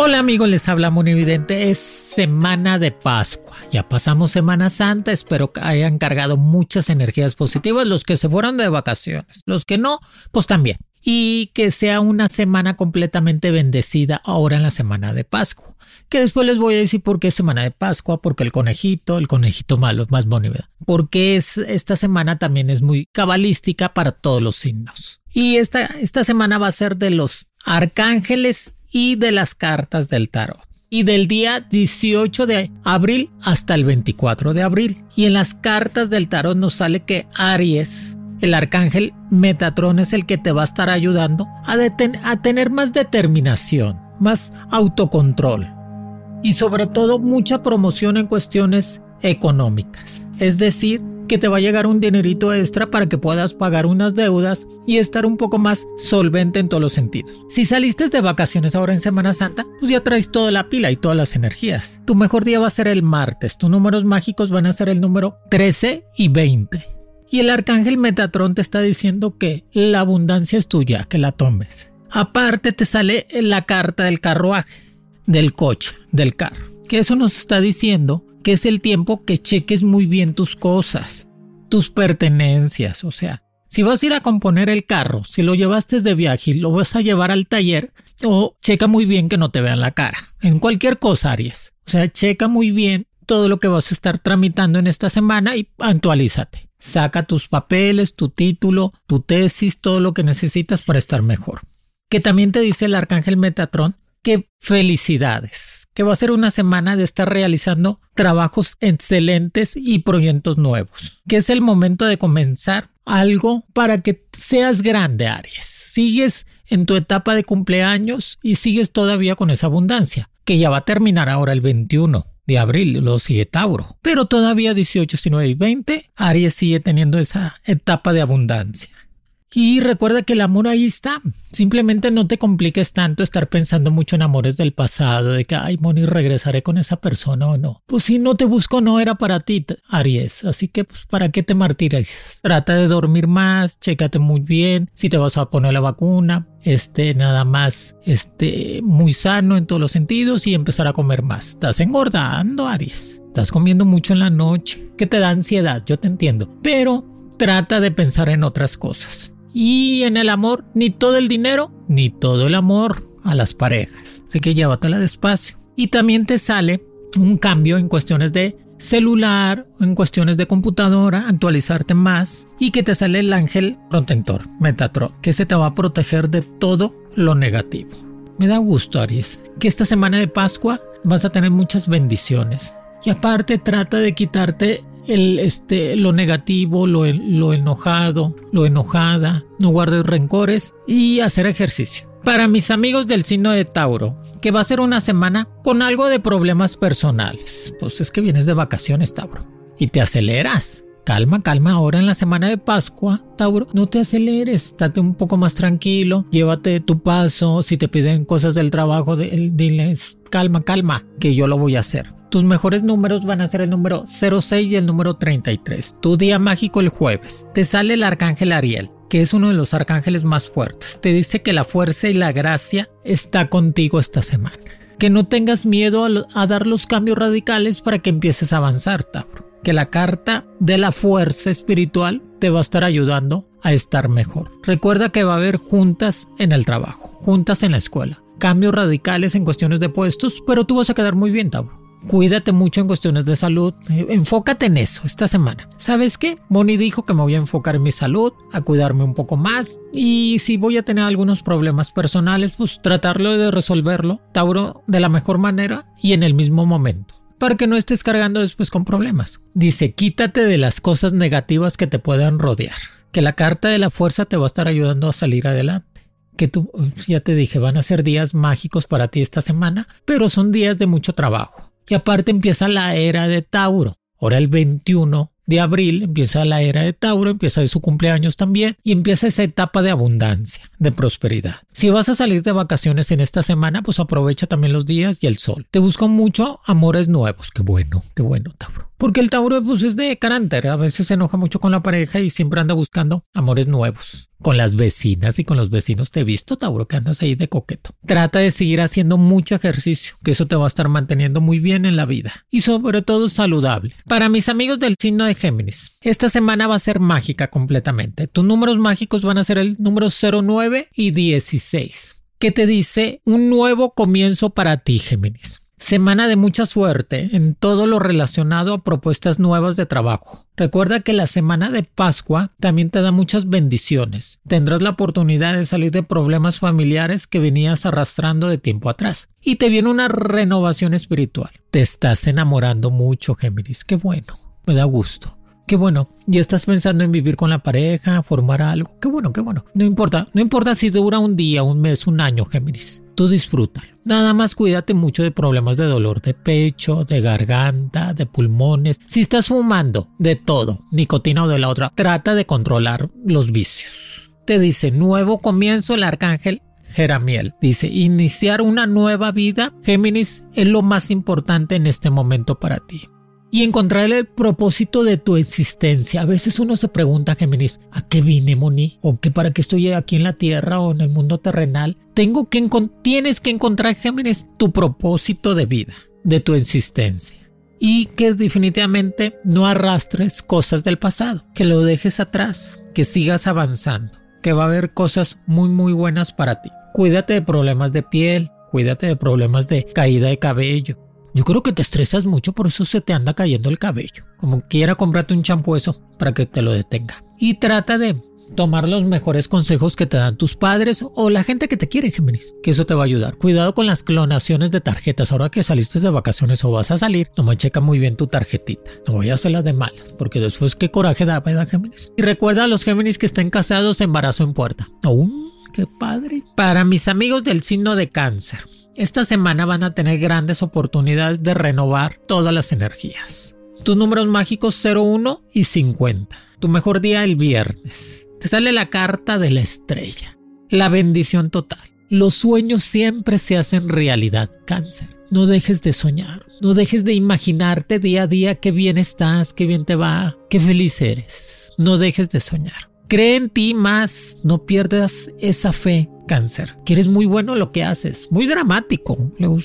Hola amigos, les habla Evidente. Es semana de Pascua. Ya pasamos Semana Santa. Espero que hayan cargado muchas energías positivas. Los que se fueron de vacaciones. Los que no, pues también. Y que sea una semana completamente bendecida ahora en la semana de Pascua. Que después les voy a decir por qué es semana de Pascua, porque el conejito, el conejito malo es más bonito. Porque es, esta semana también es muy cabalística para todos los signos. Y esta, esta semana va a ser de los arcángeles y de las cartas del tarot. Y del día 18 de abril hasta el 24 de abril. Y en las cartas del tarot nos sale que Aries, el arcángel Metatron, es el que te va a estar ayudando a, a tener más determinación, más autocontrol. Y sobre todo mucha promoción en cuestiones económicas. Es decir, que te va a llegar un dinerito extra para que puedas pagar unas deudas y estar un poco más solvente en todos los sentidos. Si saliste de vacaciones ahora en Semana Santa, pues ya traes toda la pila y todas las energías. Tu mejor día va a ser el martes, tus números mágicos van a ser el número 13 y 20. Y el arcángel Metatron te está diciendo que la abundancia es tuya, que la tomes. Aparte te sale la carta del carruaje, del coche, del carro. Que eso nos está diciendo que es el tiempo que cheques muy bien tus cosas, tus pertenencias, o sea, si vas a ir a componer el carro, si lo llevaste de viaje y lo vas a llevar al taller, o checa muy bien que no te vean la cara. En cualquier cosa, Aries. O sea, checa muy bien todo lo que vas a estar tramitando en esta semana y actualízate. Saca tus papeles, tu título, tu tesis, todo lo que necesitas para estar mejor. Que también te dice el arcángel Metatron que felicidades, que va a ser una semana de estar realizando trabajos excelentes y proyectos nuevos, que es el momento de comenzar algo para que seas grande, Aries. Sigues en tu etapa de cumpleaños y sigues todavía con esa abundancia, que ya va a terminar ahora el 21 de abril, lo sigue Tauro. Pero todavía 18, 19 y 20, Aries sigue teniendo esa etapa de abundancia. Y recuerda que el amor ahí está. Simplemente no te compliques tanto estar pensando mucho en amores del pasado, de que, ay, Moni, regresaré con esa persona o no. Pues si no te busco, no era para ti, Aries. Así que, pues, ¿para qué te martirizas? Trata de dormir más, chécate muy bien si te vas a poner la vacuna, este, nada más, este, muy sano en todos los sentidos y empezar a comer más. Estás engordando, Aries. Estás comiendo mucho en la noche, que te da ansiedad, yo te entiendo. Pero trata de pensar en otras cosas. Y en el amor, ni todo el dinero, ni todo el amor a las parejas. Así que llévatela despacio. Y también te sale un cambio en cuestiones de celular, en cuestiones de computadora, actualizarte más y que te sale el ángel protector, Metatron, que se te va a proteger de todo lo negativo. Me da gusto, Aries, que esta semana de Pascua vas a tener muchas bendiciones. Y aparte trata de quitarte el, este, lo negativo, lo, lo enojado, lo enojada, no guardes rencores y hacer ejercicio. Para mis amigos del signo de Tauro, que va a ser una semana con algo de problemas personales. Pues es que vienes de vacaciones, Tauro, y te aceleras. Calma, calma, ahora en la semana de Pascua, Tauro, no te aceleres, estate un poco más tranquilo, llévate tu paso, si te piden cosas del trabajo, diles, calma, calma, que yo lo voy a hacer. Tus mejores números van a ser el número 06 y el número 33. Tu día mágico el jueves. Te sale el arcángel Ariel, que es uno de los arcángeles más fuertes. Te dice que la fuerza y la gracia está contigo esta semana. Que no tengas miedo a, dar los cambios radicales para que empieces a avanzar, Tauro. Que la carta de la fuerza espiritual te va a estar ayudando a estar mejor. Recuerda que va a haber juntas en el trabajo, juntas en la escuela, cambios radicales en cuestiones de puestos, pero tú vas a quedar muy bien, Tauro. Cuídate mucho en cuestiones de salud. Eh, enfócate en eso esta semana. ¿Sabes qué? Moni dijo que me voy a enfocar en mi salud, a cuidarme un poco más. Y si voy a tener algunos problemas personales, pues tratarlo de resolverlo, Tauro, de la mejor manera y en el mismo momento. para que no estés cargando después con problemas. Dice, quítate de las cosas negativas que te puedan rodear, que la carta de la fuerza te va a estar ayudando a salir adelante. Que tú, ya te dije, van a ser días mágicos para ti esta semana, pero son días de mucho trabajo. Y aparte empieza la era de Tauro. Ahora el 21 de abril empieza la era de Tauro, empieza de su cumpleaños también y empieza esa etapa de abundancia, de prosperidad. Si vas a salir de vacaciones en esta semana, pues aprovecha también los días y el sol. Te busco mucho amores nuevos. Qué bueno, qué bueno, Tauro. Porque el Tauro pues, es de carácter, a veces se enoja mucho con la pareja y siempre anda buscando amores nuevos. Con las vecinas y con los vecinos te he visto, Tauro, que andas ahí de coqueto. Trata de seguir haciendo mucho ejercicio, que eso te va a estar manteniendo muy bien en la vida. Y sobre todo saludable. Para mis amigos del signo de Géminis, esta semana va a ser mágica completamente. Tus números mágicos van a ser el número 09 y 16. ¿Qué te dice un nuevo comienzo para ti, Géminis? Semana de mucha suerte en todo lo relacionado a propuestas nuevas de trabajo. Recuerda que la semana de Pascua también te da muchas bendiciones. Tendrás la oportunidad de salir de problemas familiares que venías arrastrando de tiempo atrás. Y te viene una renovación espiritual. Te estás enamorando mucho, Géminis. Qué bueno. Me da gusto. Qué bueno, ya estás pensando en vivir con la pareja, formar algo. Qué bueno, qué bueno. No importa, no importa si dura un día, un mes, un año, Géminis. Tú disfrútalo. Nada más cuídate mucho de problemas de dolor de pecho, de garganta, de pulmones. Si estás fumando, de todo, nicotina o de la otra, trata de controlar los vicios. Te dice nuevo comienzo el arcángel Jeramiel. Dice, iniciar una nueva vida, Géminis, es lo más importante en este momento para ti y encontrar el propósito de tu existencia. A veces uno se pregunta, Géminis, ¿a qué vine, Moni? ¿O qué para qué estoy aquí en la tierra o en el mundo terrenal? Tengo que tienes que encontrar, Géminis, tu propósito de vida, de tu existencia. Y que definitivamente no arrastres cosas del pasado, que lo dejes atrás, que sigas avanzando, que va a haber cosas muy muy buenas para ti. Cuídate de problemas de piel, cuídate de problemas de caída de cabello, yo creo que te estresas mucho, por eso se te anda cayendo el cabello. Como quiera, cómprate un champú eso para que te lo detenga. Y trata de tomar los mejores consejos que te dan tus padres o la gente que te quiere, Géminis, que eso te va a ayudar. Cuidado con las clonaciones de tarjetas. Ahora que saliste de vacaciones o vas a salir, me checa muy bien tu tarjetita. No voy a hacerlas de malas, porque después qué coraje da, ¿verdad, Géminis? Y recuerda a los Géminis que estén casados, embarazo en puerta. ¡Oh, qué padre! Para mis amigos del signo de cáncer. Esta semana van a tener grandes oportunidades de renovar todas las energías. Tus números mágicos 01 y 50. Tu mejor día el viernes. Te sale la carta de la estrella. La bendición total. Los sueños siempre se hacen realidad, cáncer. No dejes de soñar, no dejes de imaginarte día a día qué bien estás, qué bien te va, qué feliz eres. No dejes de soñar. Cree en ti más, no pierdas esa fe cáncer, que eres muy bueno lo que haces, muy dramático,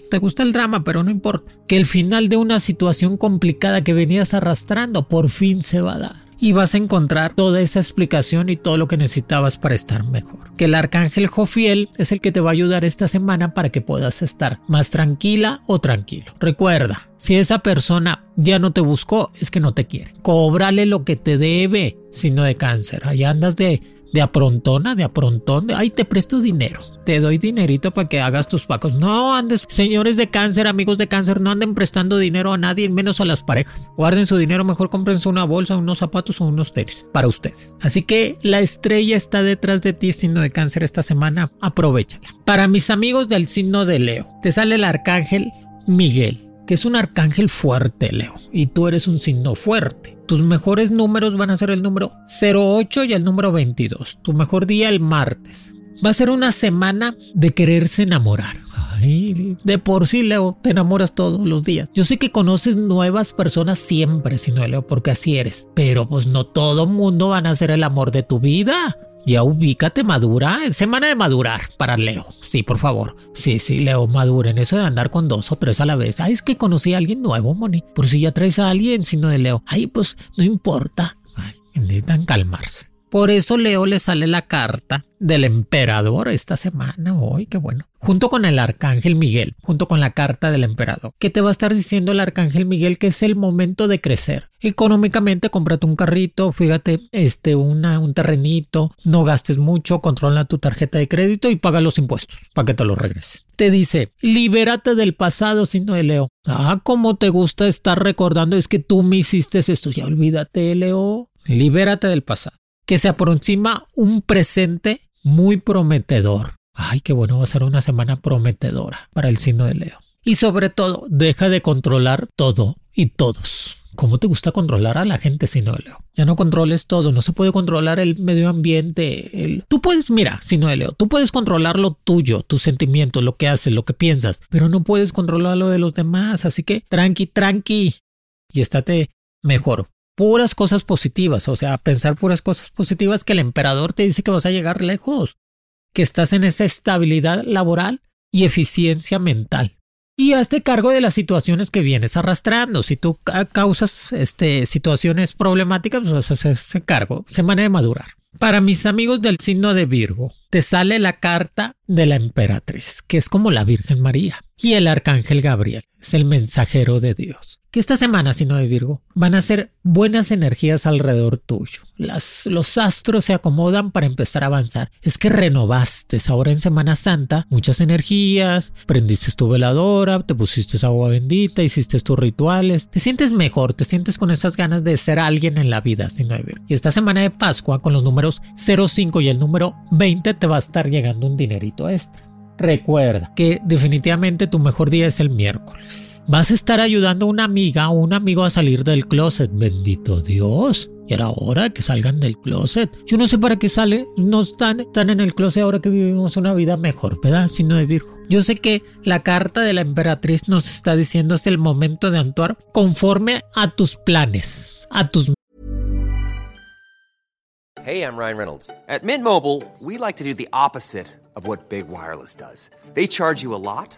te gusta el drama, pero no importa, que el final de una situación complicada que venías arrastrando por fin se va a dar y vas a encontrar toda esa explicación y todo lo que necesitabas para estar mejor. Que el arcángel Jofiel es el que te va a ayudar esta semana para que puedas estar más tranquila o tranquilo. Recuerda, si esa persona ya no te buscó, es que no te quiere. Cóbrale lo que te debe, si no de cáncer. Allá andas de de aprontona, de aprontón, de, ay, te presto dinero, te doy dinerito para que hagas tus pacos. No andes, señores de cáncer, amigos de cáncer, no anden prestando dinero a nadie, menos a las parejas. Guarden su dinero, mejor cómprense una bolsa, unos zapatos o unos tenis para usted. Así que la estrella está detrás de ti, signo de cáncer, esta semana, aprovechala. Para mis amigos del signo de Leo, te sale el arcángel Miguel que es un arcángel fuerte, Leo, y tú eres un signo fuerte. Tus mejores números van a ser el número 08 y el número 22. Tu mejor día el martes. Va a ser una semana de quererse enamorar. Ay, de por sí, Leo, te enamoras todos los días. Yo sé que conoces nuevas personas siempre, si no, Leo, porque así eres. Pero pues no todo mundo van a ser el amor de tu vida. Ya ubícate, madura. Semana de madurar para Leo. Sí, por favor. Sí, sí, Leo, maduren. Eso de andar con dos o tres a la vez. Ay, es que conocí a alguien nuevo, Moni. Por si ya traes a alguien, sino de Leo. Ay, pues no importa. Necesitan calmarse. Por eso Leo le sale la carta del emperador esta semana. Hoy, qué bueno. Junto con el arcángel Miguel, junto con la carta del emperador. ¿Qué te va a estar diciendo el arcángel Miguel? Que es el momento de crecer. Económicamente, cómprate un carrito, fíjate, este, una, un terrenito, no gastes mucho, controla tu tarjeta de crédito y paga los impuestos para que te lo regresen. Te dice, libérate del pasado, sino de Leo. Ah, cómo te gusta estar recordando, es que tú me hiciste esto. Ya olvídate, Leo. Libérate del pasado. Que se aproxima un presente muy prometedor. Ay, qué bueno, va a ser una semana prometedora para el signo de Leo. Y sobre todo, deja de controlar todo y todos. ¿Cómo te gusta controlar a la gente, signo de Leo? Ya no controles todo, no se puede controlar el medio ambiente. Tú puedes, mira, signo de Leo, tú puedes controlar lo tuyo, tus sentimientos, lo que haces, lo que piensas, pero no puedes controlar lo de los demás. Así que tranqui, tranqui y estate mejor puras cosas positivas, o sea, pensar puras cosas positivas que el emperador te dice que vas a llegar lejos, que estás en esa estabilidad laboral y eficiencia mental. Y hazte cargo de las situaciones que vienes arrastrando. Si tú causas este, situaciones problemáticas, pues haces cargo. Semana de madurar. Para mis amigos del signo de Virgo, te sale la carta de la emperatriz, que es como la Virgen María, y el arcángel Gabriel, es el mensajero de Dios que esta semana, sino de Virgo, van a ser buenas energías alrededor tuyo. Las, los astros se acomodan para empezar a avanzar. Es que renovaste ahora en Semana Santa muchas energías, prendiste tu veladora, te pusiste agua bendita, hiciste tus rituales, te sientes mejor, te sientes con esas ganas de ser alguien en la vida, sino de Virgo. Y esta semana de Pascua, con los números 05 y el número 20, te va a estar llegando un dinerito extra. Recuerda que definitivamente tu mejor día es el miércoles. Vas a estar ayudando a una amiga o un amigo a salir del closet. Bendito Dios. Y era hora que salgan del closet. Yo no sé para qué sale. No están, están en el closet ahora que vivimos una vida mejor, ¿verdad? Sino de Virgo. Yo sé que la carta de la emperatriz nos está diciendo es el momento de actuar conforme a tus planes, a tus Hey, I'm Ryan Reynolds. At Mint Mobile, we like to do the opposite of what Big Wireless does. They charge you a lot.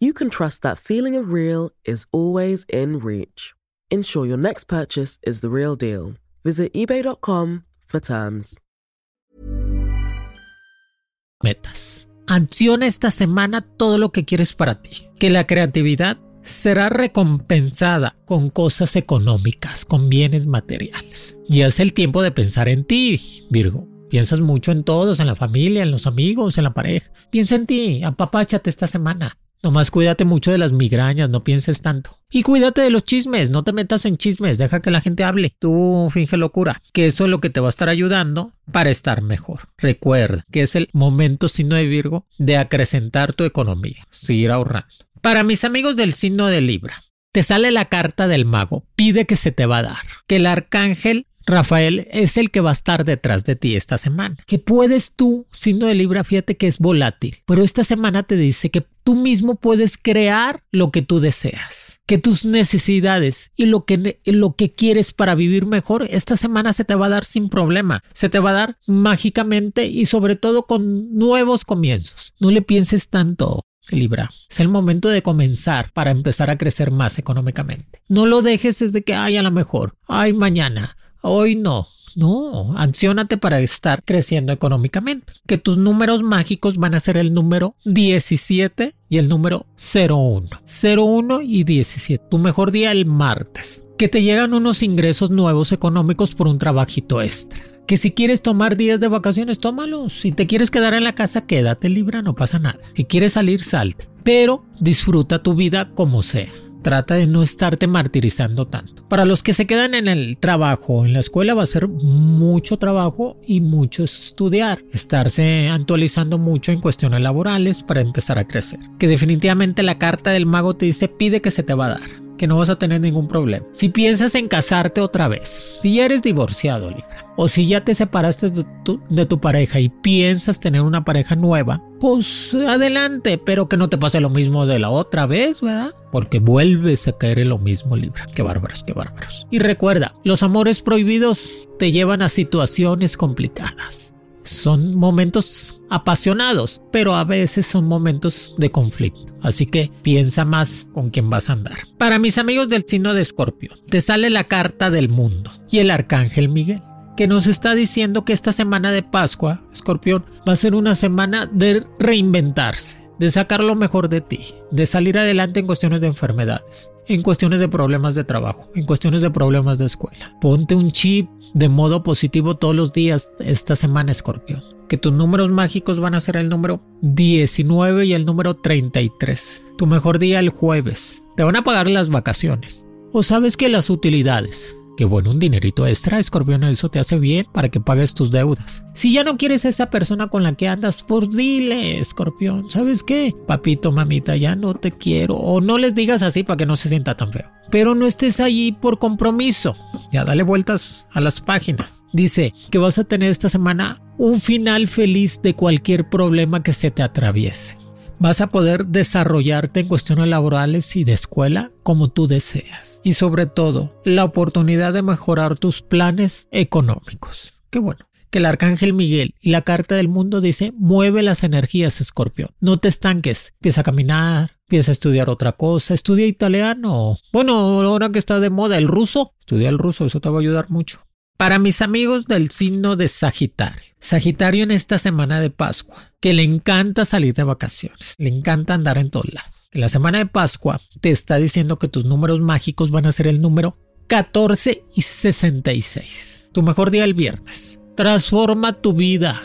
you can trust that feeling of real is always in reach. Ensure your next purchase is the real deal. Visit eBay.com for terms. Metas. Acciona esta semana todo lo que quieres para ti. Que la creatividad será recompensada con cosas económicas, con bienes materiales. Y es el tiempo de pensar en ti, Virgo. Piensas mucho en todos, en la familia, en los amigos, en la pareja. Piensa en ti, apapáchate esta semana. Nomás cuídate mucho de las migrañas, no pienses tanto. Y cuídate de los chismes, no te metas en chismes, deja que la gente hable. Tú finge locura, que eso es lo que te va a estar ayudando para estar mejor. Recuerda que es el momento signo de Virgo de acrecentar tu economía, seguir ahorrando. Para mis amigos del signo de Libra, te sale la carta del mago, pide que se te va a dar, que el arcángel Rafael es el que va a estar detrás de ti esta semana. Que puedes tú, signo de Libra, fíjate que es volátil, pero esta semana te dice que tú mismo puedes crear lo que tú deseas, que tus necesidades y lo que, lo que quieres para vivir mejor, esta semana se te va a dar sin problema, se te va a dar mágicamente y sobre todo con nuevos comienzos. No le pienses tanto. Libra. Es el momento de comenzar para empezar a crecer más económicamente. No lo dejes desde que, ay, a lo mejor, ay, mañana, hoy no. No, ansiónate para estar creciendo económicamente. Que tus números mágicos van a ser el número 17 y el número 01. 01 y 17. Tu mejor día el martes. Que te llegan unos ingresos nuevos económicos por un trabajito extra. Que si quieres tomar días de vacaciones, tómalos. Si te quieres quedar en la casa, quédate libre, no pasa nada. Si quieres salir, salte. Pero disfruta tu vida como sea. Trata de no estarte martirizando tanto. Para los que se quedan en el trabajo, en la escuela va a ser mucho trabajo y mucho estudiar. Estarse actualizando mucho en cuestiones laborales para empezar a crecer. Que definitivamente la carta del mago te dice pide que se te va a dar que no vas a tener ningún problema. Si piensas en casarte otra vez, si eres divorciado, Libra, o si ya te separaste de tu, de tu, pareja y piensas tener una pareja nueva, pues adelante, pero que no te pase lo mismo de la otra vez, ¿verdad? Porque vuelves a caer en lo mismo, Libra. Qué bárbaros, qué bárbaros. Y recuerda, los amores prohibidos te llevan a situaciones complicadas. Son momentos apasionados, pero a veces son momentos de conflicto. Así que piensa más con quién vas a andar. Para mis amigos del signo de Escorpio, te sale la carta del mundo y el arcángel Miguel que nos está diciendo que esta semana de Pascua, Escorpión, va a ser una semana de reinventarse, de sacar lo mejor de ti, de salir adelante en cuestiones de enfermedades, en cuestiones de problemas de trabajo, en cuestiones de problemas de escuela. Ponte un chip de modo positivo todos los días esta semana, Escorpión. Que tus números mágicos van a ser el número 19 y el número 33. Tu mejor día el jueves. Te van a pagar las vacaciones. O sabes que las utilidades, que bueno, un dinerito extra, escorpión, eso te hace bien para que pagues tus deudas. Si ya no quieres a esa persona con la que andas, por dile, escorpión, ¿sabes qué? Papito, mamita, ya no te quiero. O no les digas así para que no se sienta tan feo. Pero no estés allí por compromiso. Ya dale vueltas a las páginas. Dice que vas a tener esta semana un final feliz de cualquier problema que se te atraviese vas a poder desarrollarte en cuestiones laborales y de escuela como tú deseas. Y sobre todo, la oportunidad de mejorar tus planes económicos. Qué bueno. Que el arcángel Miguel y la carta del mundo dice, mueve las energías, escorpión. No te estanques. Empieza a caminar, empieza a estudiar otra cosa. Estudia italiano. Bueno, ahora que está de moda el ruso, estudia el ruso, eso te va a ayudar mucho. Para mis amigos del signo de Sagitario. Sagitario en esta semana de Pascua, que le encanta salir de vacaciones, le encanta andar en todos lados. En la semana de Pascua te está diciendo que tus números mágicos van a ser el número 14 y 66. Tu mejor día el viernes. Transforma tu vida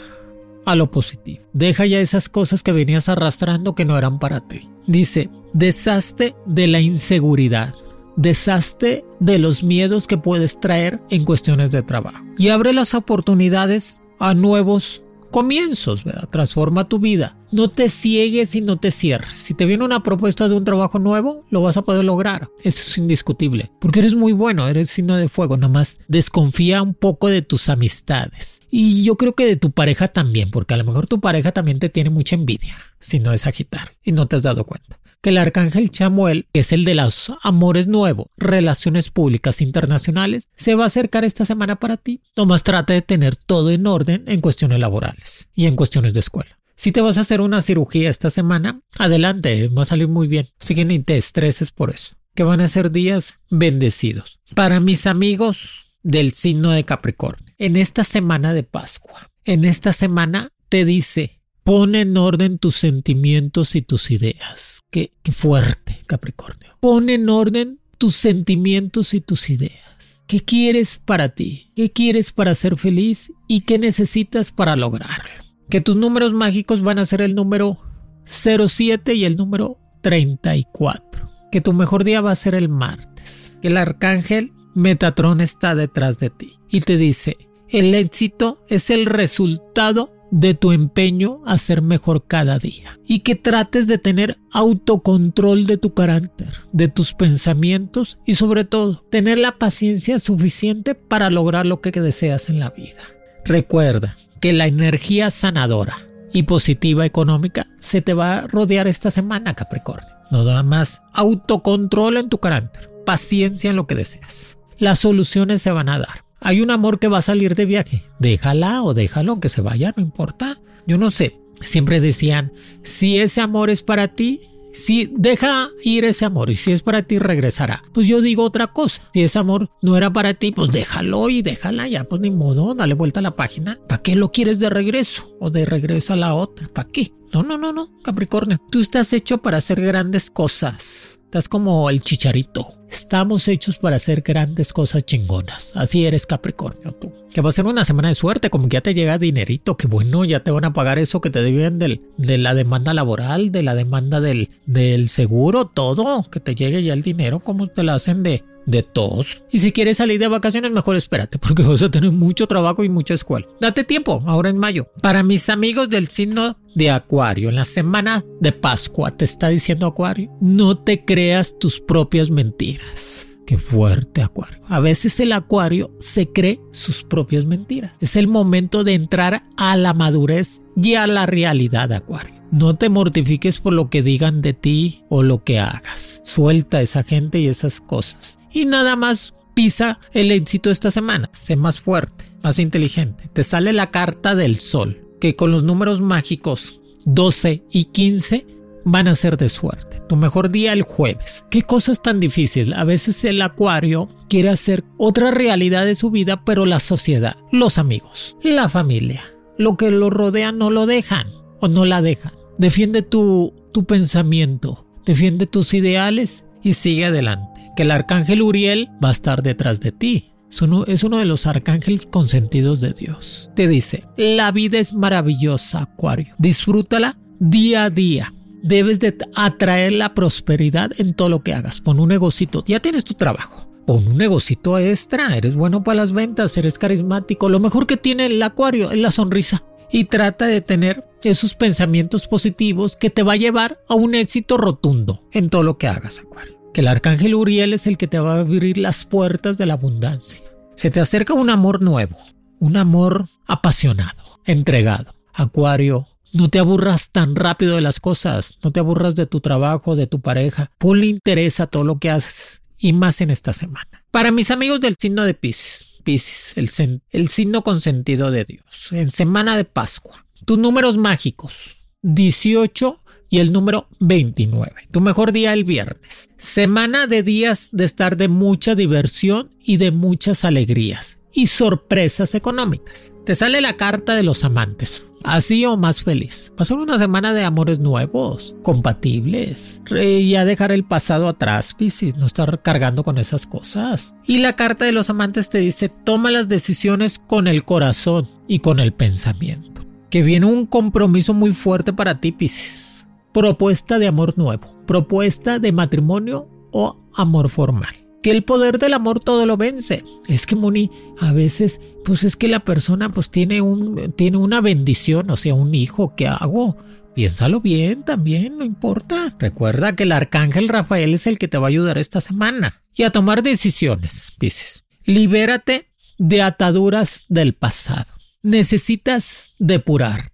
a lo positivo. Deja ya esas cosas que venías arrastrando que no eran para ti. Dice, deshazte de la inseguridad deshazte de los miedos que puedes traer en cuestiones de trabajo y abre las oportunidades a nuevos comienzos, ¿verdad? Transforma tu vida. No te ciegues y no te cierres. Si te viene una propuesta de un trabajo nuevo, lo vas a poder lograr. Eso es indiscutible. Porque eres muy bueno, eres signo de fuego. Nomás desconfía un poco de tus amistades. Y yo creo que de tu pareja también, porque a lo mejor tu pareja también te tiene mucha envidia si no es agitar y no te has dado cuenta que el arcángel Chamuel, que es el de los amores nuevos, relaciones públicas internacionales, se va a acercar esta semana para ti. Nomás trata de tener todo en orden en cuestiones laborales y en cuestiones de escuela. Si te vas a hacer una cirugía esta semana, adelante, va a salir muy bien. Así que ni te estreses por eso, que van a ser días bendecidos. Para mis amigos del signo de Capricornio, en esta semana de Pascua, en esta semana te dice Pon en orden tus sentimientos y tus ideas. Qué, fuerte, Capricornio. Pon en orden tus sentimientos y tus ideas. ¿Qué quieres para ti? ¿Qué quieres para ser feliz? ¿Y qué necesitas para lograrlo? Que tus números mágicos van a ser el número 07 y el número 34. Que tu mejor día va a ser el martes. Que el arcángel Metatrón está detrás de ti y te dice, el éxito es el resultado de tu empeño a ser mejor cada día y que trates de tener autocontrol de tu carácter, de tus pensamientos y sobre todo tener la paciencia suficiente para lograr lo que deseas en la vida. Recuerda que la energía sanadora y positiva económica se te va a rodear esta semana, Capricornio. No da más autocontrol en tu carácter, paciencia en lo que deseas. Las soluciones se van a dar. Hay un amor que va a salir de viaje. Déjala o déjalo que se vaya, no importa. Yo no sé. Siempre decían, si ese amor es para ti, si deja ir ese amor y si es para ti regresará. Pues yo digo otra cosa. Si ese amor no era para ti, pues déjalo y déjala ya, pues ni modo, dale vuelta a la página. ¿Para qué lo quieres de regreso? O de regreso a la otra. ¿Para qué? No, no, no, no, Capricornio. Tú estás hecho para hacer grandes cosas. Estás como el chicharito. Estamos hechos para hacer grandes cosas chingonas. Así eres Capricornio tú. Que va a ser una semana de suerte, como que ya te llega dinerito, que bueno, ya te van a pagar eso que te deben del, de la demanda laboral, de la demanda del, del seguro, todo, que te llegue ya el dinero, como te la hacen de, de todos. Y si quieres salir de vacaciones, mejor espérate, porque vas a tener mucho trabajo y mucha escuela. Date tiempo, ahora en mayo. Para mis amigos del signo de Acuario, en la semana de Pascua, te está diciendo Acuario, no te creas tus propias mentiras. Qué fuerte, Acuario. A veces el Acuario se cree sus propias mentiras. Es el momento de entrar a la madurez y a la realidad, Acuario. No te mortifiques por lo que digan de ti o lo que hagas. Suelta esa gente y esas cosas y nada más pisa el éxito esta semana. Sé más fuerte, más inteligente. Te sale la carta del sol, que con los números mágicos 12 y 15 van a ser de suerte. Tu mejor día el jueves. Qué cosas tan difíciles. A veces el acuario quiere hacer otra realidad de su vida, pero la sociedad, los amigos, la familia, lo que lo rodea no lo dejan o no la dejan. Defiende tu, tu pensamiento, defiende tus ideales y sigue adelante que el arcángel Uriel va a estar detrás de ti. Es uno, de los arcángeles consentidos de Dios. Te dice, la vida es maravillosa, Acuario. Disfrútala día a día. Debes de atraer la prosperidad en todo lo que hagas. Pon un negocito. Ya tienes tu trabajo. Pon un negocito extra. Eres bueno para las ventas. Eres carismático. Lo mejor que tiene el Acuario es la sonrisa. Y trata de tener esos pensamientos positivos que te va a llevar a un éxito rotundo en todo lo que hagas, Acuario que el arcángel Uriel es el que te va a abrir las puertas de la abundancia. Se te acerca un amor nuevo, un amor apasionado, entregado. Acuario, no te aburras tan rápido de las cosas, no te aburras de tu trabajo, de tu pareja. Ponle interés a todo lo que haces y más en esta semana. Para mis amigos del signo de Pisces, Pisces, el, el signo consentido de Dios, en semana de Pascua, tus números mágicos, 18, y el número 29. Tu mejor día el viernes. Semana de días de estar de mucha diversión y de muchas alegrías y sorpresas económicas. Te sale la carta de los amantes. Así o más feliz. Va una semana de amores nuevos, compatibles. Ya dejar el pasado atrás, Piscis, no estar cargando con esas cosas. Y la carta de los amantes te dice, toma las decisiones con el corazón y con el pensamiento. Que viene un compromiso muy fuerte para ti, Piscis propuesta de amor nuevo, propuesta de matrimonio o amor formal. Que el poder del amor todo lo vence. Es que Moni, a veces, pues es que la persona pues tiene un, tiene una bendición, o sea, un hijo, ¿qué hago? Piénsalo bien también, no importa. Recuerda que el arcángel Rafael es el que te va a ayudar esta semana. Y a tomar decisiones, dices. Libérate de ataduras del pasado. Necesitas depurar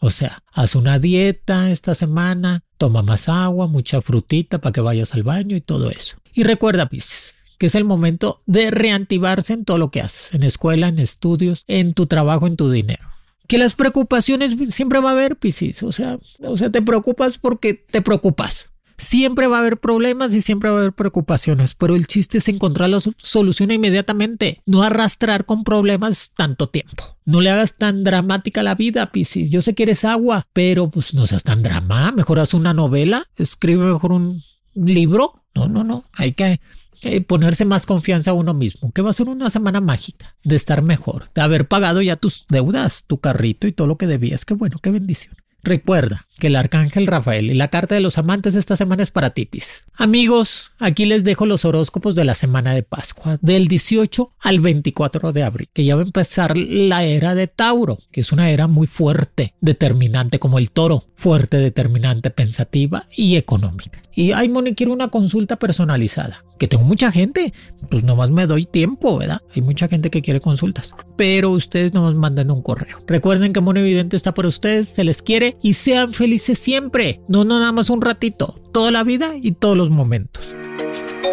o sea, haz una dieta esta semana, toma más agua, mucha frutita para que vayas al baño y todo eso. Y recuerda, Pisces, que es el momento de reactivarse en todo lo que haces, en escuela, en estudios, en tu trabajo, en tu dinero. Que las preocupaciones siempre va a haber, Pisces. O sea, o sea, te preocupas porque te preocupas. Siempre va a haber problemas y siempre va a haber preocupaciones, pero el chiste es encontrar la solución inmediatamente, no arrastrar con problemas tanto tiempo. No le hagas tan dramática la vida, Piscis. Yo sé que eres agua, pero pues no seas tan drama. Mejor haz una novela, escribe mejor un libro. No, no, no. Hay que eh, ponerse más confianza a uno mismo, que va a ser una semana mágica de estar mejor, de haber pagado ya tus deudas, tu carrito y todo lo que debías. Qué bueno, qué bendición. Recuerda que el arcángel Rafael y la carta de los amantes esta semana es para tipis. Amigos, aquí les dejo los horóscopos de la semana de Pascua, del 18 al 24 de abril, que ya va a empezar la era de Tauro, que es una era muy fuerte, determinante como el toro, fuerte, determinante, pensativa y económica. Y ay, Moni, quiero una consulta personalizada. Que tengo mucha gente, pues nomás me doy tiempo, ¿verdad? Hay mucha gente que quiere consultas, pero ustedes nos mandan un correo. Recuerden que Mono Evidente está para ustedes, se les quiere y sean felices siempre, no, no nada más un ratito, toda la vida y todos los momentos.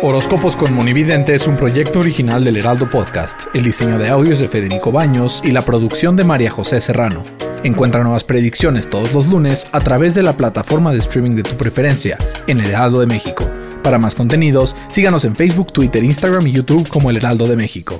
Horóscopos con Monividente es un proyecto original del Heraldo Podcast. El diseño de audios de Federico Baños y la producción de María José Serrano. Encuentra nuevas predicciones todos los lunes a través de la plataforma de streaming de tu preferencia en El Heraldo de México. Para más contenidos, síganos en Facebook, Twitter, Instagram y YouTube como El Heraldo de México.